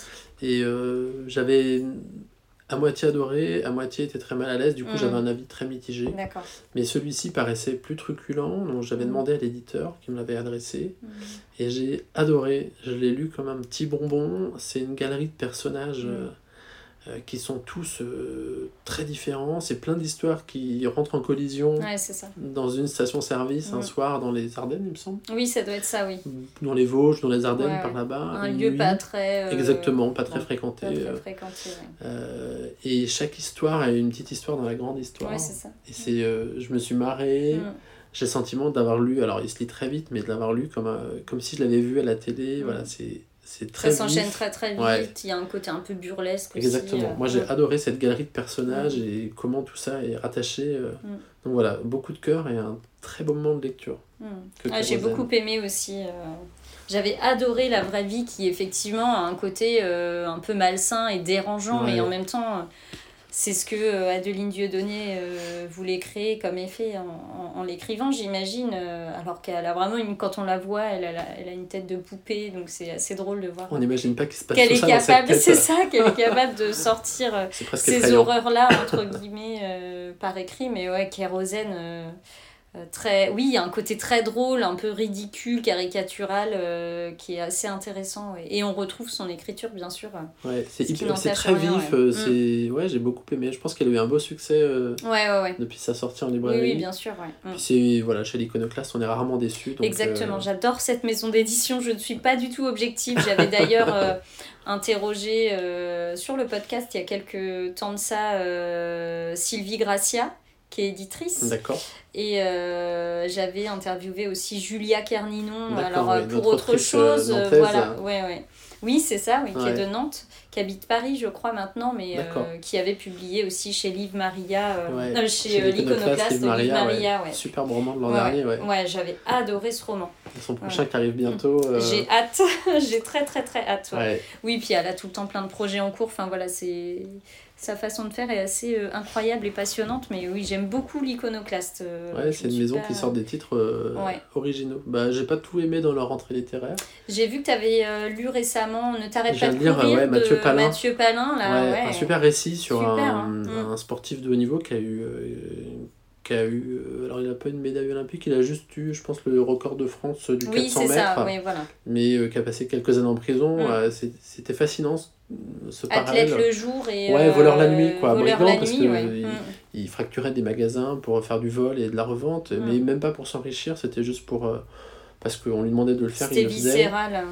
Speaker 2: Et euh, j'avais à moitié adoré, à moitié été très mal à l'aise, du coup mhm. j'avais un avis très mitigé.
Speaker 1: D'accord.
Speaker 2: Mais celui-ci paraissait plus truculent, donc j'avais mhm. demandé à l'éditeur qui me l'avait adressé, et j'ai adoré, je l'ai lu comme un petit bonbon, c'est une galerie de personnages euh, euh, qui sont tous euh, très différents. C'est plein d'histoires qui rentrent en collision dans une station-service un mm. soir dans les Ardennes, il me semble.
Speaker 1: Oui, ça doit être ça, oui.
Speaker 2: Dans les Vosges, dans les Ardennes, par là-bas.
Speaker 1: Un lieu pas très...
Speaker 2: Euh, Exactement, pas très fréquenté.
Speaker 1: Pas très fréquenté
Speaker 2: et chaque histoire a une petite histoire dans la grande histoire.
Speaker 1: c'est ça.
Speaker 2: Et c'est, je me suis marré. Mm. J'ai le sentiment d'avoir lu, alors il se lit très vite, mais de l'avoir lu comme, comme si je l'avais vu à la télé. Mm. Voilà, c'est c'est très
Speaker 1: Ça s'enchaîne très très vite, il y a un côté un peu burlesque
Speaker 2: Exactement. Aussi, Moi j'ai adoré cette galerie de personnages et comment tout ça est rattaché. Mm. Donc voilà, beaucoup de cœur et un très beau moment de lecture.
Speaker 1: Mm. Ah, j'ai beaucoup aimé aussi. J'avais adoré la vraie vie qui effectivement a un côté un peu malsain et dérangeant, mais en même temps c'est ce que euh, Adeline Dieudonné euh, voulait créer comme effet en, en, l'écrivant, j'imagine. Euh, alors qu'elle a vraiment, une, quand on la voit, elle a, elle a une tête de poupée, donc c'est assez drôle de voir.
Speaker 2: On n'imagine pas qu'il se passe
Speaker 1: qu'elle est capable, C'est ça, qu'elle est capable de sortir ces horreurs-là, entre guillemets, par écrit. Mais ouais, Kérosène très oui il y a un côté très drôle un peu ridicule caricatural euh, qui est assez intéressant et on retrouve son écriture bien sûr
Speaker 2: ouais c'est très vif euh, mm. c'est ouais j'ai beaucoup aimé. Je pense qu'elle a eu un beau succès depuis sa sortie en librairie
Speaker 1: oui, bien sûr
Speaker 2: puis c'est voilà chez l'iconoclaste on est rarement déçu
Speaker 1: exactement j'adore cette maison d'édition je ne suis pas du tout objective. J'avais d'ailleurs interrogé sur le podcast il y a quelques temps de ça Sylvie Gracia qui est éditrice.
Speaker 2: D'accord.
Speaker 1: Et euh, j'avais interviewé aussi Julia Kerninon, alors euh, pour autre chose. Euh, voilà, ouais, ouais. Oui, c'est ça, oui, qui est de Nantes, qui habite Paris, je crois, maintenant, mais qui avait publié aussi chez Liv Maria, chez, l'Iconoclaste Liv Maria.
Speaker 2: Ouais. Super roman de l'an dernier, ouais.
Speaker 1: Ouais, j'avais adoré ce roman.
Speaker 2: Son prochain qui arrive bientôt.
Speaker 1: J'ai hâte, j'ai très très très hâte. Oui, puis elle a tout le temps plein de projets en cours, enfin voilà, c'est sa façon de faire est assez euh, incroyable et passionnante. Mais oui, j'aime beaucoup l'iconoclaste.
Speaker 2: Euh, ouais, c'est une maison qui sort des titres euh, originaux. Bah, j'ai pas tout aimé dans leur rentrée littéraire.
Speaker 1: J'ai vu que tu avais lu récemment Ne t'arrête pas de lire, courir
Speaker 2: Mathieu
Speaker 1: de Palin. Mathieu Palin. Là,
Speaker 2: Un super récit sur un, hein. un, sportif de haut niveau qui a eu. qui a eu alors il n'a pas une médaille olympique il a juste eu je pense le record de France du 400 mètres ça,
Speaker 1: oui, voilà.
Speaker 2: mais qui a passé quelques années en prison mm. c'était fascinant
Speaker 1: ce Athlète le jour et.
Speaker 2: Ouais, voleur la nuit, quoi. Brigand, parce qu'il mm. il fracturait des magasins pour faire du vol et de la revente, mm. mais même pas pour s'enrichir, c'était juste pour. Euh, parce qu'on lui demandait de le faire,
Speaker 1: il le faisait. viscéral.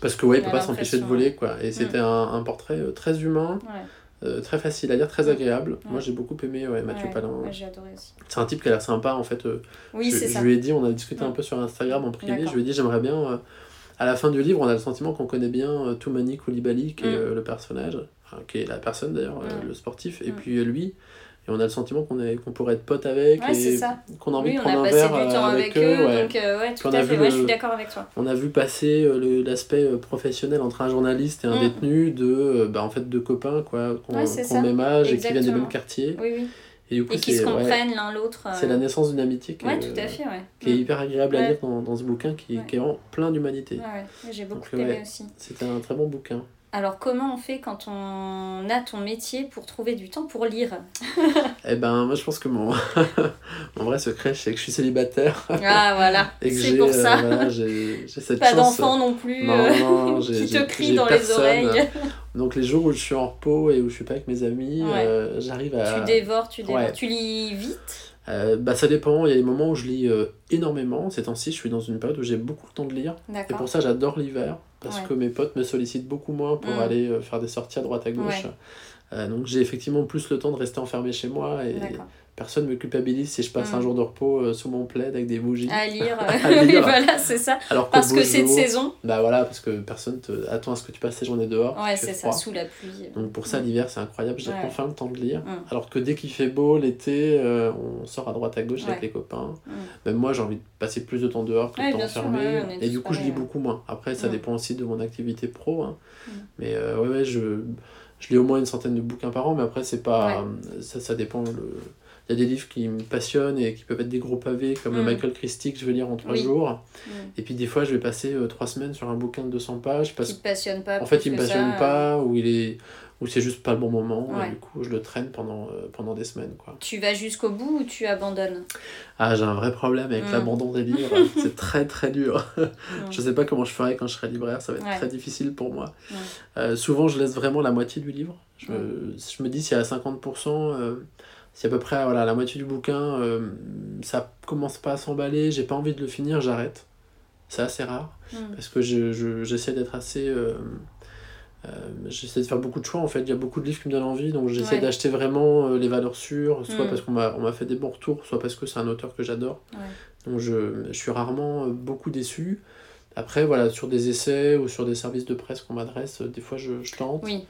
Speaker 2: Parce que, ouais, il peut pas s'empêcher de voler, quoi. Et c'était mm. un, un, portrait euh, très humain. Euh, très facile à lire, très agréable. Moi j'ai beaucoup aimé ouais, Mathieu Palin.
Speaker 1: j'ai adoré aussi.
Speaker 2: C'est un type qui a l'air sympa en fait.
Speaker 1: oui,
Speaker 2: je,
Speaker 1: je
Speaker 2: lui ai dit, on a discuté un peu sur Instagram en privé, je lui ai dit j'aimerais bien à la fin du livre, on a le sentiment qu'on connaît bien euh, Toumani Koulibaly, qui est mm. euh, le personnage, qui est la personne d'ailleurs, euh, mm. le sportif, et mm. puis lui. Et on a le sentiment qu'on qu'on pourrait être pote avec et qu'on a envie de prendre un verre avec, eux.
Speaker 1: donc ouais, tout à fait, je suis d'accord avec toi.
Speaker 2: On a vu passer l'aspect professionnel entre un journaliste et un détenu de, bah, en fait, de copains quoi, qu'on qu même âge et qui viennent du même quartier.
Speaker 1: Oui, oui. Et, coup, qui se comprennent l'un l'autre.
Speaker 2: C'est la euh. naissance d'une amitié
Speaker 1: qui, est, tout à fait, ouais.
Speaker 2: qui est mm. hyper agréable à lire dans, dans ce bouquin qui, qui est vraiment plein d'humanité.
Speaker 1: J'ai beaucoup aimé aussi.
Speaker 2: C'était un très bon bouquin.
Speaker 1: Alors comment on fait quand on a ton métier pour trouver du temps pour lire?
Speaker 2: Eh ben moi je pense que mon, mon vrai secret c'est que je suis célibataire.
Speaker 1: Ah voilà, c'est pour ça.
Speaker 2: Euh, j'ai cette
Speaker 1: Pas d'enfant non plus non, euh, non, qui te crie dans les oreilles.
Speaker 2: Donc les jours où je suis en repos et où je suis pas avec mes amis, euh, j'arrive à...
Speaker 1: Tu dévores, tu dévores. Tu lis vite?
Speaker 2: Bah, ça dépend, il y a des moments où je lis énormément. Ces temps-ci, je suis dans une période où j'ai beaucoup le temps de lire. Et pour ça, j'adore l'hiver parce que mes potes me sollicitent beaucoup moins pour mm. aller euh, faire des sorties à droite à gauche. Euh, donc j'ai effectivement plus le temps de rester enfermé chez moi et personne ne me culpabilise si je passe un mm. jour de repos euh, sous mon plaid avec des bougies.
Speaker 1: À lire, oui, voilà, c'est ça. Alors parce que c'est de saison.
Speaker 2: Bah voilà, parce que personne te attend à ce que tu passes tes journées dehors.
Speaker 1: Ouais, c'est ça, sous la pluie.
Speaker 2: Donc pour ça, mm. l'hiver, c'est incroyable, j'ai enfin le temps de lire. Mm. Alors que dès qu'il fait beau, l'été, euh, on sort à droite à gauche avec les copains. Même moi, j'ai envie de passer plus de temps dehors que de temps enfermé. et du coup, je lis beaucoup moins. Après, ça dépend aussi de mon activité pro. Hein. Mais euh, ouais, ouais, je je lis au moins une centaine de bouquins par an, mais après, c'est pas. Ça, ça dépend. Le il y a des livres qui me passionnent et qui peuvent être des gros pavés, comme le mm. Michael Christie que je vais lire en trois jours. Mm. Et puis des fois, je vais passer euh, trois semaines sur un bouquin de 200 pages.
Speaker 1: Parce... Qui te passionne pas.
Speaker 2: En fait, il me passionne pas, ou il est ou c'est juste pas le bon moment et du coup je le traîne pendant, euh, pendant des semaines quoi.
Speaker 1: Tu vas jusqu'au bout ou tu abandonnes?
Speaker 2: Ah j'ai un vrai problème avec mm. l'abandon des livres, c'est très très dur. je sais pas comment je ferai quand je serai libraire, ça va être très difficile pour moi. Euh, souvent je laisse vraiment la moitié du livre. Je, me, je me dis si à 50% si à peu près voilà, la moitié du bouquin, euh, ça commence pas à s'emballer, j'ai pas envie de le finir, j'arrête. C'est assez rare, mm. parce que j'essaie je, j'essaie d'être assez... Euh, euh, j'essaie de faire beaucoup de choix en fait, il y a beaucoup de livres qui me donnent envie, donc j'essaie d'acheter vraiment les valeurs sûres, soit mm. parce qu'on m'a fait des bons retours, soit parce que c'est un auteur que j'adore. Donc je, je, suis rarement beaucoup déçu. Après, voilà, sur des essais ou sur des services de presse qu'on m'adresse, des fois je, je tente.
Speaker 1: Oui.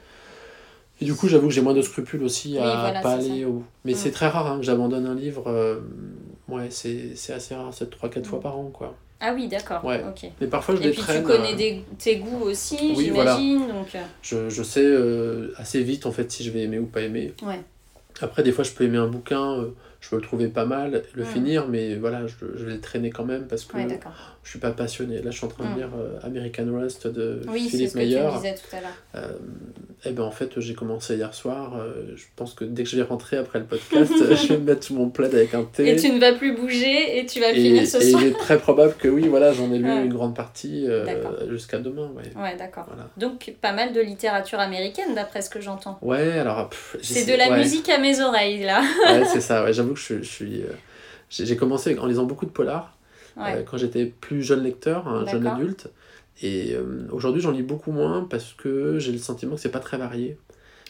Speaker 2: Et du coup, j'avoue que j'ai moins de scrupules aussi à pas aller au Mais mm. c'est très rare hein, que j'abandonne un livre. Euh, ouais, c'est assez rare, c'est 3-4 fois mm. par an, quoi.
Speaker 1: Ah oui, d'accord. Ouais.
Speaker 2: Mais parfois, je Et
Speaker 1: puis tu connais euh, des, tes goûts aussi, j'imagine. Donc... Euh.
Speaker 2: Je, je sais assez vite, en fait, si je vais aimer ou pas aimer.
Speaker 1: Ouais.
Speaker 2: Après, des fois, je peux aimer un bouquin je peux le trouver pas mal, le finir, mais voilà, je, je, vais le traîner quand même parce que je suis pas passionné. Là, je suis en train de lire euh, American Rust de
Speaker 1: oui,
Speaker 2: Philippe
Speaker 1: Meyer. Oui, c'est ce que tu tout à l'heure.
Speaker 2: Euh, et ben en fait, j'ai commencé hier soir. Euh, je pense que dès que je vais rentrer après le podcast, je vais me mettre mon plaid avec un thé.
Speaker 1: Et tu ne vas plus bouger et tu vas finir ce soir.
Speaker 2: Et il est très probable que oui, voilà, j'en ai lu une grande partie jusqu'à demain.
Speaker 1: Ouais, ouais d'accord. Donc, pas mal de littérature américaine, d'après ce que j'entends.
Speaker 2: Ouais, alors.
Speaker 1: C'est de la musique à mes oreilles, là.
Speaker 2: ouais, c'est ça, ouais, j'avoue que je, je suis. j'ai commencé en lisant beaucoup de polars. Euh, quand j'étais plus jeune lecteur, un jeune adulte. Et euh, aujourd'hui, j'en lis beaucoup moins parce que j'ai le sentiment que c'est pas très varié.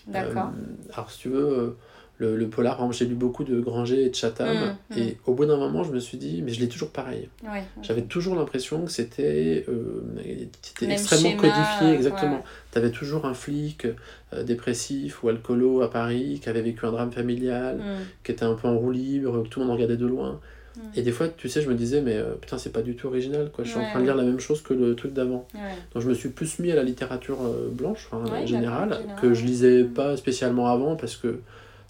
Speaker 1: D'accord.
Speaker 2: Euh, alors, si tu veux, le, le polar, j'ai lu beaucoup de Granger et de Chatham. Mmh, mmh. Et au bout d'un moment, je me suis dit, mais je lis toujours pareil. J'avais toujours l'impression que c'était extrêmement codifié, exactement. Tu avais toujours un flic dépressif ou alcoolo à Paris qui avait vécu un drame familial, mmh. qui était un peu en roue libre, que tout le monde regardait de loin. Mm. Et des fois, tu sais, je me disais, mais euh, putain, c'est pas du tout original, quoi. Je suis en train de lire la même chose que le truc d'avant. Donc, je me suis plus mis à la littérature euh, blanche, en général, que je lisais mm. pas spécialement avant parce que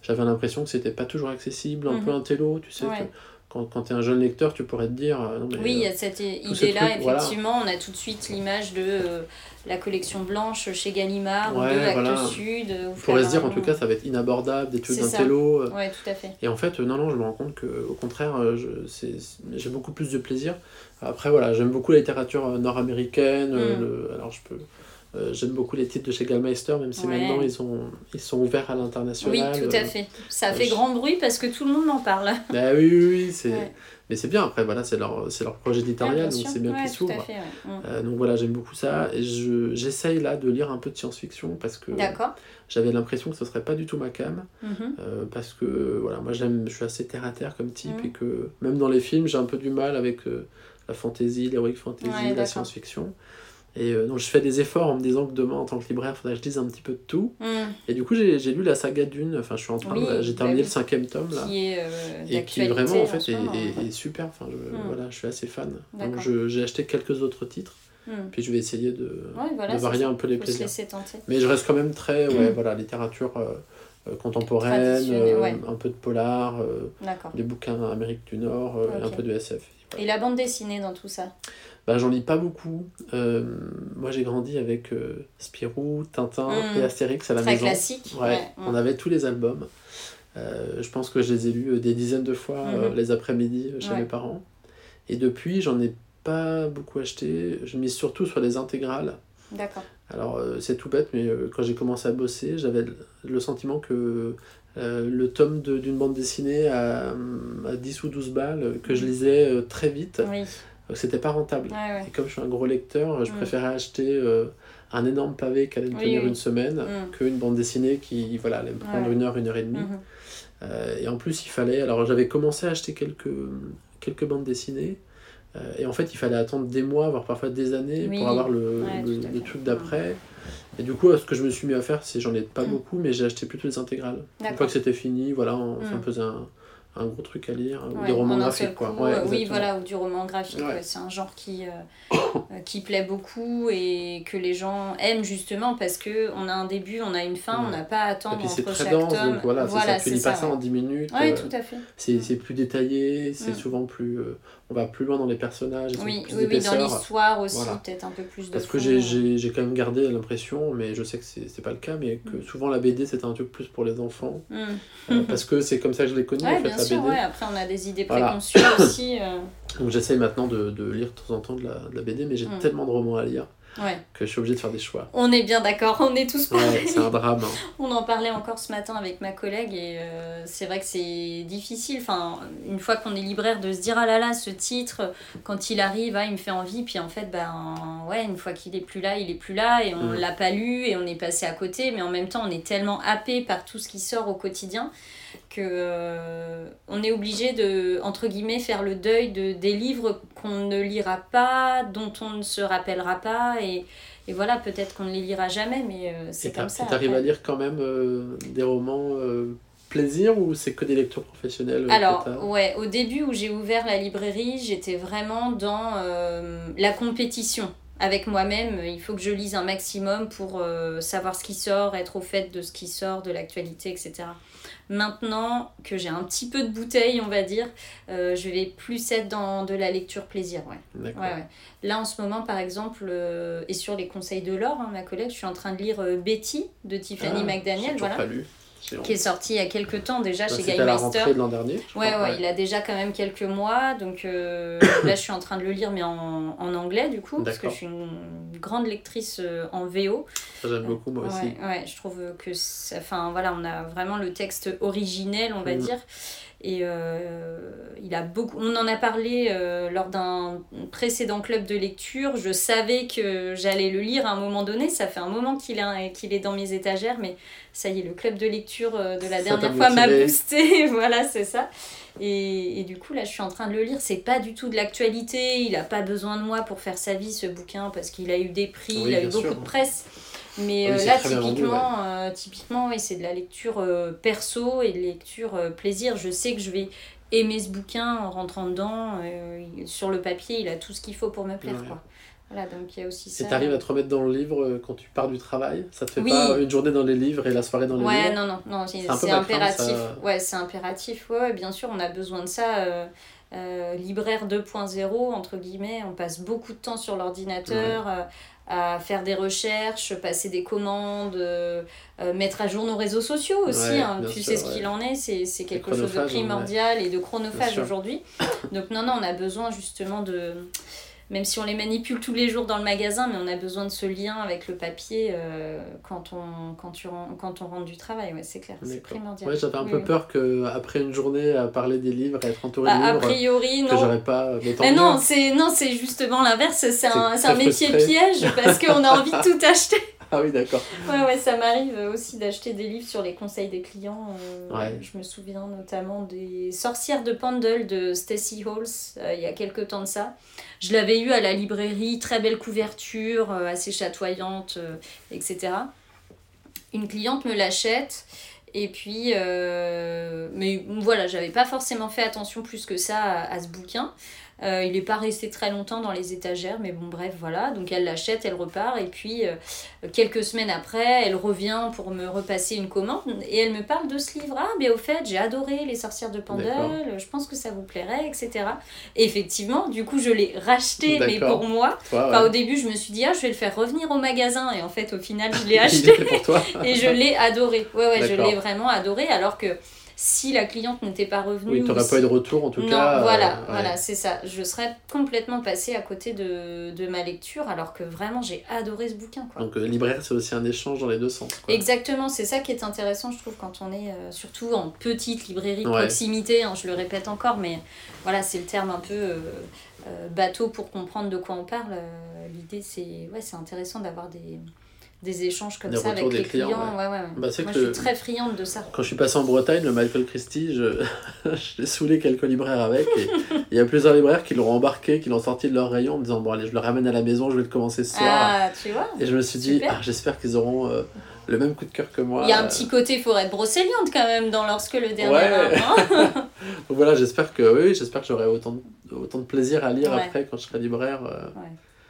Speaker 2: j'avais l'impression que c'était pas toujours accessible, un mm-hmm. peu un télo, tu sais. Quand, quand tu es un jeune lecteur, tu pourrais te dire. Euh, non, mais,
Speaker 1: oui, il y a cette idée-là, effectivement, on a tout de suite l'image de la collection blanche chez Gallimard ou de Actes Sud.
Speaker 2: On pourrait se dire en tout cas ça va être inabordable, des trucs d'intello.
Speaker 1: Euh. Ouais, tout à fait.
Speaker 2: Et en fait, non, non, je me rends compte que au contraire, euh, j'ai beaucoup plus de plaisir. Après, voilà, j'aime beaucoup la littérature euh, nord-américaine. Mm. alors, je peux. J'aime beaucoup les titres de chez Gallmeister, même si maintenant ils, ont, ils sont ouverts à l'international.
Speaker 1: Oui, tout à fait. Ça fait grand bruit parce que tout le monde en parle.
Speaker 2: Bah oui, oui, oui. c'est mais c'est bien, après, voilà, c'est leur, leur projet éditorial, donc c'est bien qu'ils s'ouvrent. Mm. Euh, donc voilà, j'aime beaucoup ça. Et j'essaye là de lire un peu de science-fiction parce que j'avais l'impression que ce serait pas du tout ma cam. Euh, parce que voilà, moi j'aime, je suis assez terre à terre comme type mm. et que même dans les films, j'ai un peu du mal avec euh, la fantasy, l'heroic fantasy, la science-fiction. Et euh, donc je fais des efforts en me disant que demain, en tant que libraire, il faudrait que je lise un petit peu de tout. Mm. Et du coup, j'ai lu la saga Dune, enfin je suis en train, j'ai terminé bah le cinquième tome là.
Speaker 1: Qui est, euh,
Speaker 2: et qui vraiment en fait est, super, enfin je, mm. voilà, je suis assez fan. Donc j'ai acheté quelques autres titres. Mm. Puis je vais essayer de, de varier un peu les plaisirs. Mais je reste quand même très, ouais, voilà, littérature euh, contemporaine, un peu de polar, des bouquins Amérique du Nord, un peu de SF.
Speaker 1: Et la bande dessinée dans tout ça?
Speaker 2: Bah, j'en lis pas beaucoup. Euh, moi, j'ai grandi avec euh, Spirou, Tintin hmm. et Astérix à la
Speaker 1: Très
Speaker 2: maison.
Speaker 1: classique.
Speaker 2: Ouais, On avait tous les albums. Euh, je pense que je les ai lus des dizaines de fois hmm. les après-midi chez mes parents. Et depuis, j'en ai pas beaucoup acheté. Je mise surtout sur les intégrales.
Speaker 1: D'accord.
Speaker 2: Alors, c'est tout bête, mais quand j'ai commencé à bosser, j'avais le sentiment que le tome d'une bande dessinée à, à, 10 ou 12 balles, que je hmm. lisais très vite,
Speaker 1: oui.
Speaker 2: Donc c'était pas rentable. Et comme je suis un gros lecteur, je mm. préférais acheter euh, un énorme pavé qui allait me tenir une semaine mm. qu'une bande dessinée qui voilà, allait me prendre une heure, une heure et demie. Mm-hmm. Euh, et en plus, il fallait. Alors j'avais commencé à acheter quelques, quelques bandes dessinées. Euh, et en fait, il fallait attendre des mois, voire parfois des années pour avoir le, le, truc d'après. Et du coup, ce que je me suis mis à faire, c'est j'en ai pas mm. beaucoup, mais j'ai acheté plutôt les intégrales. Une fois que c'était fini, voilà, on, un peu un, un gros truc à lire, ou des romans graphiques. Quoi.
Speaker 1: oui, voilà, ou du roman graphique. C'est un genre qui, euh, euh, qui plaît beaucoup et que les gens aiment justement parce que on a un début, on a une fin, on n'a pas à attendre entre chaque dense, tome.
Speaker 2: Donc voilà, voilà ça. lis pas ça en 10 minutes.
Speaker 1: Oui, euh, tout à fait.
Speaker 2: C'est plus détaillé, c'est mm. souvent plus on va plus loin dans les personnages.
Speaker 1: Oui, oui, oui dans l'histoire aussi, peut-être un peu plus de
Speaker 2: Parce que j'ai quand même gardé l'impression, mais je sais que c'est pas le cas, mais que mm. souvent la BD c'est un truc plus pour les enfants. Mm. Euh, parce que c'est comme ça que je l'ai connu sûr,
Speaker 1: BD. après on a des idées préconçues aussi. Euh.
Speaker 2: Donc j'essaye maintenant de, de, lire de temps en temps de la, de la BD, mais j'ai mm. tellement de romans à lire que je suis obligée de faire des choix.
Speaker 1: On est bien d'accord, on est tous
Speaker 2: pareils. c'est un drame. Hein.
Speaker 1: On en parlait encore ce matin avec ma collègue et euh, c'est vrai que c'est difficile, enfin, une fois qu'on est libraire, de se dire ah là là, ce titre, quand il arrive, ah, il me fait envie, puis en fait, ben ouais, une fois qu'il est plus là, il est plus là et on mm. l'a pas lu et on est passé à côté, mais en même temps, on est tellement happé par tout ce qui sort au quotidien que euh, on est obligé de entre guillemets faire le deuil de des livres qu'on ne lira pas, dont on ne se rappellera pas et, et voilà peut-être qu'on ne les lira jamais, mais euh, c'est comme ça.
Speaker 2: Tu arrives à lire quand même des romans plaisir ou c'est que des lectures professionnelles
Speaker 1: Alors, ouais, au début où j'ai ouvert la librairie, j'étais vraiment dans la compétition avec moi-même, il faut que je lise un maximum pour euh, savoir ce qui sort, être au fait de ce qui sort, de l'actualité, etc. Maintenant que j'ai un petit peu de bouteille, on va dire, euh, je vais plus être dans de la lecture plaisir. Ouais. Ouais, Là, en ce moment, par exemple, euh, et sur les conseils de Laure, hein, ma collègue, je suis en train de lire Betty de Tiffany ah, McDaniel. Voilà. Pas lu qui est sorti il y a quelques temps déjà bah, chez Game Master.
Speaker 2: l'an dernier.
Speaker 1: Ouais, ouais, il a déjà quand même quelques mois. Donc euh, là, je suis en train de le lire, mais en, en anglais du coup, parce que je suis une grande lectrice euh, en VO.
Speaker 2: J'aime beaucoup moi aussi.
Speaker 1: Ouais, je trouve que, enfin voilà, on a vraiment le texte originel, on va mm. dire. Et euh, il a beaucoup. On en a parlé euh, lors d'un précédent club de lecture. Je savais que j'allais le lire à un moment donné. Ça fait un moment qu'il est, qu'il est dans mes étagères, mais ça y est, le club de lecture euh, de la dernière fois m'a boosté. voilà, c'est ça. Et, et, du coup, là, je suis en train de le lire. C'est pas du tout de l'actualité. Il a pas besoin de moi pour faire sa vie, ce bouquin, parce qu'il a eu des prix, il a eu beaucoup de presse. Mais euh, là, typiquement, euh, typiquement oui, c'est de la lecture euh, perso et de lecture plaisir. Je sais que je vais aimer ce bouquin en rentrant dedans. sur le papier, il a tout ce qu'il faut pour me plaire. Quoi. Voilà, donc il y a aussi ça.
Speaker 2: Et t'arrives à te remettre dans le livre quand tu pars du travail? Ça te fait pas une journée dans les livres et la soirée dans les livres?
Speaker 1: Ouais, non, non, non c'est impératif. Ouais, c'est impératif. Ouais, bien sûr, on a besoin de ça. libraire 2.0, entre guillemets, on passe beaucoup de temps sur l'ordinateur à faire des recherches, passer des commandes, euh, euh, mettre à jour nos réseaux sociaux aussi. Hein. tu sais ce qu'il en est, c'est quelque chose de primordial et de chronophage aujourd'hui. Donc non, non, on a besoin justement de même si on les manipule tous les jours dans le magasin, mais on a besoin de ce lien avec le papier euh, quand, on, quand, tu, quand on rentre du travail, ouais, c'est clair, c'est primordial.
Speaker 2: Ouais, j'avais un peu peur qu'après une journée à parler des livres, à être entouré de bah, livres,
Speaker 1: a priori,
Speaker 2: que j'aurais pas
Speaker 1: mais non, c'est non, c'est justement l'inverse, c'est un, un métier piège parce qu'on a envie de tout acheter.
Speaker 2: Ah oui, d'accord.
Speaker 1: Ouais, ouais, ça m'arrive aussi d'acheter des livres sur les conseils des clients. Euh, je me souviens notamment des Sorcières de Pendle de Stacy Halls, euh, il y a quelques temps de ça. Je l'avais eu à la librairie, très belle couverture, euh, assez chatoyante, etc. Une cliente me l'achète. Et puis, mais voilà, j'avais pas forcément fait attention plus que ça à ce bouquin. Euh, il n'est pas resté très longtemps dans les étagères, mais bon, bref, voilà. Donc elle l'achète, elle repart, et puis euh, quelques semaines après, elle revient pour me repasser une commande, et elle me parle de ce livre. Ah, mais au fait, j'ai adoré Les sorcières de Pandel, je pense que ça vous plairait, etc. Et effectivement, du coup, je l'ai racheté, mais pour moi. Au début, je me suis dit, ah, je vais le faire revenir au magasin, et en fait, au final, je l'ai acheté. et je l'ai adoré. Ouais, ouais, je l'ai vraiment adoré, alors que si la cliente n'était pas revenue.
Speaker 2: Oui, tu n'aurais pas eu de retour en tout
Speaker 1: non,
Speaker 2: cas.
Speaker 1: Voilà, euh, voilà c'est ça. Je serais complètement passée à côté de, de ma lecture alors que vraiment j'ai adoré ce bouquin. Quoi.
Speaker 2: Donc euh, libraire, c'est aussi un échange dans les deux sens. Quoi.
Speaker 1: Exactement, c'est ça qui est intéressant, je trouve, quand on est euh, surtout en petite librairie de proximité, hein, je le répète encore, mais voilà, c'est le terme un peu. bateau pour comprendre de quoi on parle. L'idée, c'est ouais, intéressant d'avoir des, des échanges comme ça avec les clients. Ouais. Ouais, bah, Moi, je suis très friande de ça.
Speaker 2: Quand je suis passé en Bretagne, le Michael Christie, je, je l'ai saoulé quelques libraires avec. Il y a plusieurs libraires qui l'ont embarqué, qui l'ont sorti de leur rayon en me disant Bon, allez, je le ramène à la maison, je vais le commencer ce soir.
Speaker 1: Ah, tu vois
Speaker 2: Et je me suis dit ah, J'espère qu'ils auront. Euh, le même coup de cœur que moi.
Speaker 1: Il y a un petit côté forêt brocéliande quand même dans lorsque le dernier
Speaker 2: hein. Donc voilà, j'espère que oui, j'espère que j'aurai autant de, autant de plaisir à lire après quand je serai libraire. Euh.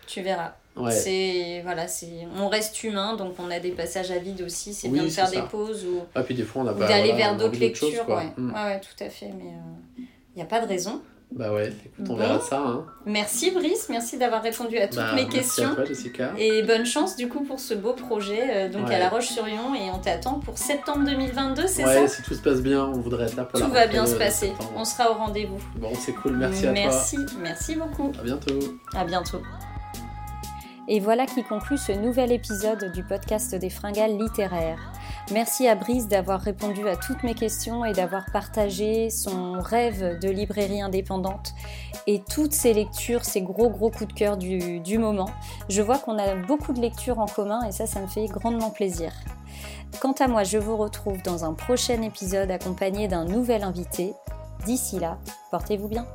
Speaker 1: Tu verras. C'est voilà, c'est on reste humain, donc on a des passages à vide aussi. C'est bien de faire des pauses ou,
Speaker 2: ah, puis des fois, on
Speaker 1: d'aller vers d'autres lectures. ouais. Mm. ouais. tout à fait. Mais il euh, n'y a pas de raison.
Speaker 2: Bah ouais, écoute, on verra ça. Hein.
Speaker 1: Merci Brice, merci d'avoir répondu à toutes bah, mes questions.
Speaker 2: Jessica.
Speaker 1: Et bonne chance du coup pour ce beau projet euh, donc à La Roche-sur-Yon et on t'attend pour septembre 2022, c'est ça
Speaker 2: Ouais, si tout se passe bien, on voudrait être là pour
Speaker 1: Tout va bien se passer, on sera au rendez-vous.
Speaker 2: Bon, c'est cool, merci, à
Speaker 1: toi. Merci, merci beaucoup.
Speaker 2: À bientôt.
Speaker 1: À bientôt.
Speaker 3: Et voilà qui conclut ce nouvel épisode du podcast des fringales littéraires.
Speaker 1: Merci à Brice d'avoir répondu à toutes mes questions et d'avoir partagé son rêve de librairie indépendante et toutes ces lectures, ces gros gros coups de cœur du, du moment. Je vois qu'on a beaucoup de lectures en commun et ça, ça me fait grandement plaisir. Quant à moi, je vous retrouve dans un prochain épisode accompagné d'un nouvel invité. D'ici là, portez-vous bien.